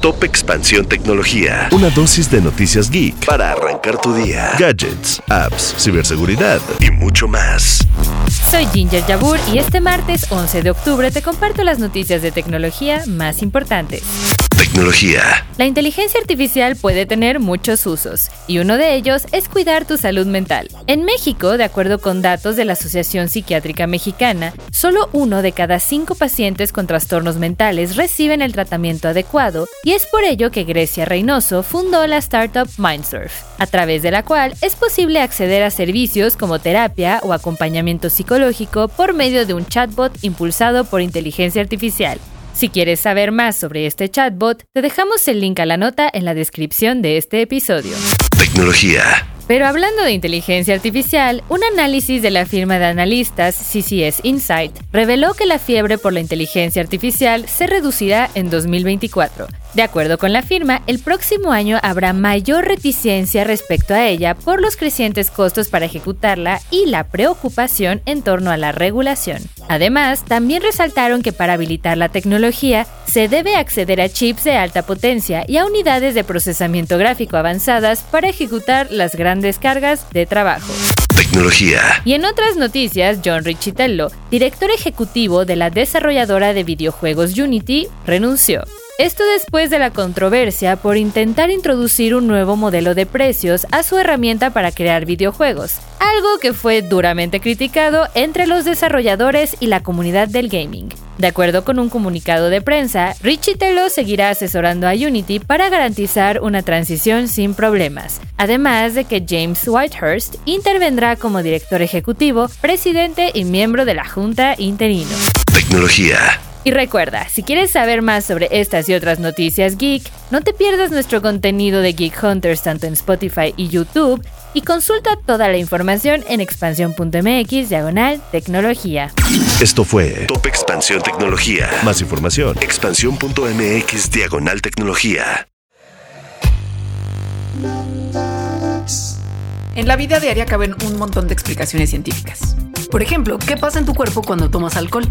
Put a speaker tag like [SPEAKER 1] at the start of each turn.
[SPEAKER 1] Top Expansión Tecnología. Una dosis de noticias geek para arrancar tu día. Gadgets, apps, ciberseguridad y mucho más.
[SPEAKER 2] Soy Ginger Yabur y este martes 11 de octubre te comparto las noticias de tecnología más importantes.
[SPEAKER 1] Tecnología.
[SPEAKER 2] La inteligencia artificial puede tener muchos usos, y uno de ellos es cuidar tu salud mental. En México, de acuerdo con datos de la Asociación Psiquiátrica Mexicana, solo uno de cada cinco pacientes con trastornos mentales reciben el tratamiento adecuado, y es por ello que Grecia Reynoso fundó la startup Mindsurf, a través de la cual es posible acceder a servicios como terapia o acompañamiento psicológico por medio de un chatbot impulsado por inteligencia artificial. Si quieres saber más sobre este chatbot, te dejamos el link a la nota en la descripción de este episodio.
[SPEAKER 1] Tecnología.
[SPEAKER 2] Pero hablando de inteligencia artificial, un análisis de la firma de analistas CCS Insight reveló que la fiebre por la inteligencia artificial se reducirá en 2024. De acuerdo con la firma, el próximo año habrá mayor reticencia respecto a ella por los crecientes costos para ejecutarla y la preocupación en torno a la regulación. Además, también resaltaron que para habilitar la tecnología se debe acceder a chips de alta potencia y a unidades de procesamiento gráfico avanzadas para ejecutar las grandes cargas de trabajo.
[SPEAKER 1] Tecnología.
[SPEAKER 2] Y en otras noticias, John Richitello, director ejecutivo de la desarrolladora de videojuegos Unity, renunció. Esto después de la controversia por intentar introducir un nuevo modelo de precios a su herramienta para crear videojuegos, algo que fue duramente criticado entre los desarrolladores y la comunidad del gaming. De acuerdo con un comunicado de prensa, Richie Telo seguirá asesorando a Unity para garantizar una transición sin problemas, además de que James Whitehurst intervendrá como director ejecutivo, presidente y miembro de la Junta interino.
[SPEAKER 1] Tecnología.
[SPEAKER 2] Y recuerda, si quieres saber más sobre estas y otras noticias geek, no te pierdas nuestro contenido de Geek Hunters tanto en Spotify y YouTube y consulta toda la información en expansión.mx diagonal tecnología.
[SPEAKER 1] Esto fue Top Expansión Tecnología. Más información. Expansión.mx diagonal tecnología.
[SPEAKER 3] En la vida diaria caben un montón de explicaciones científicas.
[SPEAKER 4] Por ejemplo, ¿qué pasa en tu cuerpo cuando tomas alcohol?